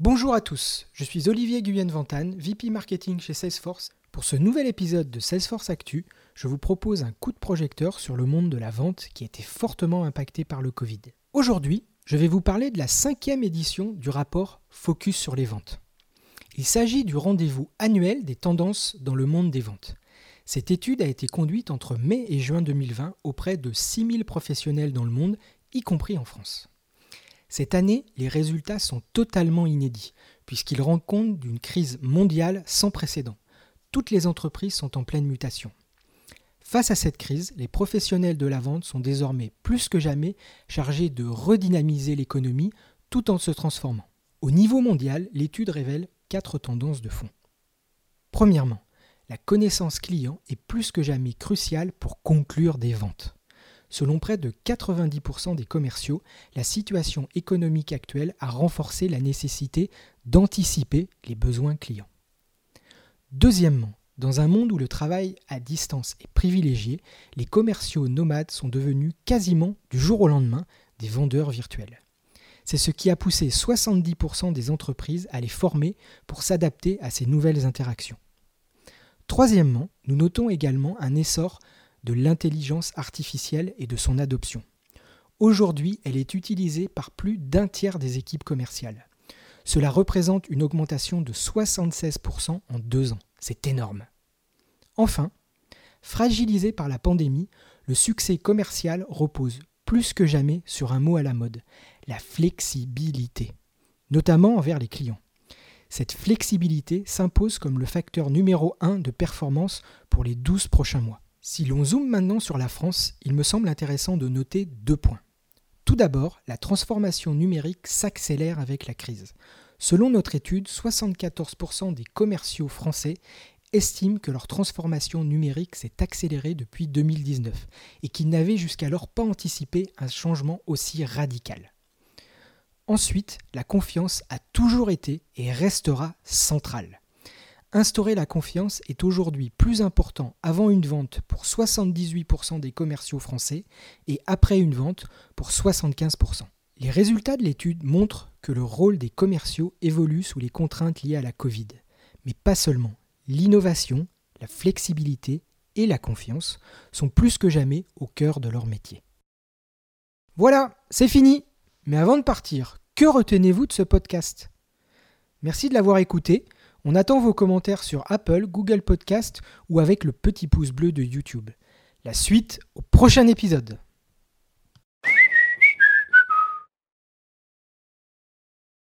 Bonjour à tous, je suis Olivier Guyenne-Ventane, VP Marketing chez Salesforce. Pour ce nouvel épisode de Salesforce Actu, je vous propose un coup de projecteur sur le monde de la vente qui a été fortement impacté par le Covid. Aujourd'hui, je vais vous parler de la cinquième édition du rapport Focus sur les ventes. Il s'agit du rendez-vous annuel des tendances dans le monde des ventes. Cette étude a été conduite entre mai et juin 2020 auprès de 6000 professionnels dans le monde, y compris en France. Cette année, les résultats sont totalement inédits, puisqu'ils rendent compte d'une crise mondiale sans précédent. Toutes les entreprises sont en pleine mutation. Face à cette crise, les professionnels de la vente sont désormais plus que jamais chargés de redynamiser l'économie tout en se transformant. Au niveau mondial, l'étude révèle quatre tendances de fond. Premièrement, la connaissance client est plus que jamais cruciale pour conclure des ventes. Selon près de 90% des commerciaux, la situation économique actuelle a renforcé la nécessité d'anticiper les besoins clients. Deuxièmement, dans un monde où le travail à distance est privilégié, les commerciaux nomades sont devenus quasiment du jour au lendemain des vendeurs virtuels. C'est ce qui a poussé 70% des entreprises à les former pour s'adapter à ces nouvelles interactions. Troisièmement, nous notons également un essor de l'intelligence artificielle et de son adoption. Aujourd'hui, elle est utilisée par plus d'un tiers des équipes commerciales. Cela représente une augmentation de 76% en deux ans. C'est énorme. Enfin, fragilisé par la pandémie, le succès commercial repose plus que jamais sur un mot à la mode, la flexibilité, notamment envers les clients. Cette flexibilité s'impose comme le facteur numéro un de performance pour les 12 prochains mois. Si l'on zoome maintenant sur la France, il me semble intéressant de noter deux points. Tout d'abord, la transformation numérique s'accélère avec la crise. Selon notre étude, 74% des commerciaux français estiment que leur transformation numérique s'est accélérée depuis 2019 et qu'ils n'avaient jusqu'alors pas anticipé un changement aussi radical. Ensuite, la confiance a toujours été et restera centrale. Instaurer la confiance est aujourd'hui plus important avant une vente pour 78% des commerciaux français et après une vente pour 75%. Les résultats de l'étude montrent que le rôle des commerciaux évolue sous les contraintes liées à la Covid. Mais pas seulement. L'innovation, la flexibilité et la confiance sont plus que jamais au cœur de leur métier. Voilà, c'est fini. Mais avant de partir, que retenez-vous de ce podcast? Merci de l'avoir écouté. On attend vos commentaires sur Apple, Google Podcast ou avec le petit pouce bleu de YouTube. La suite au prochain épisode.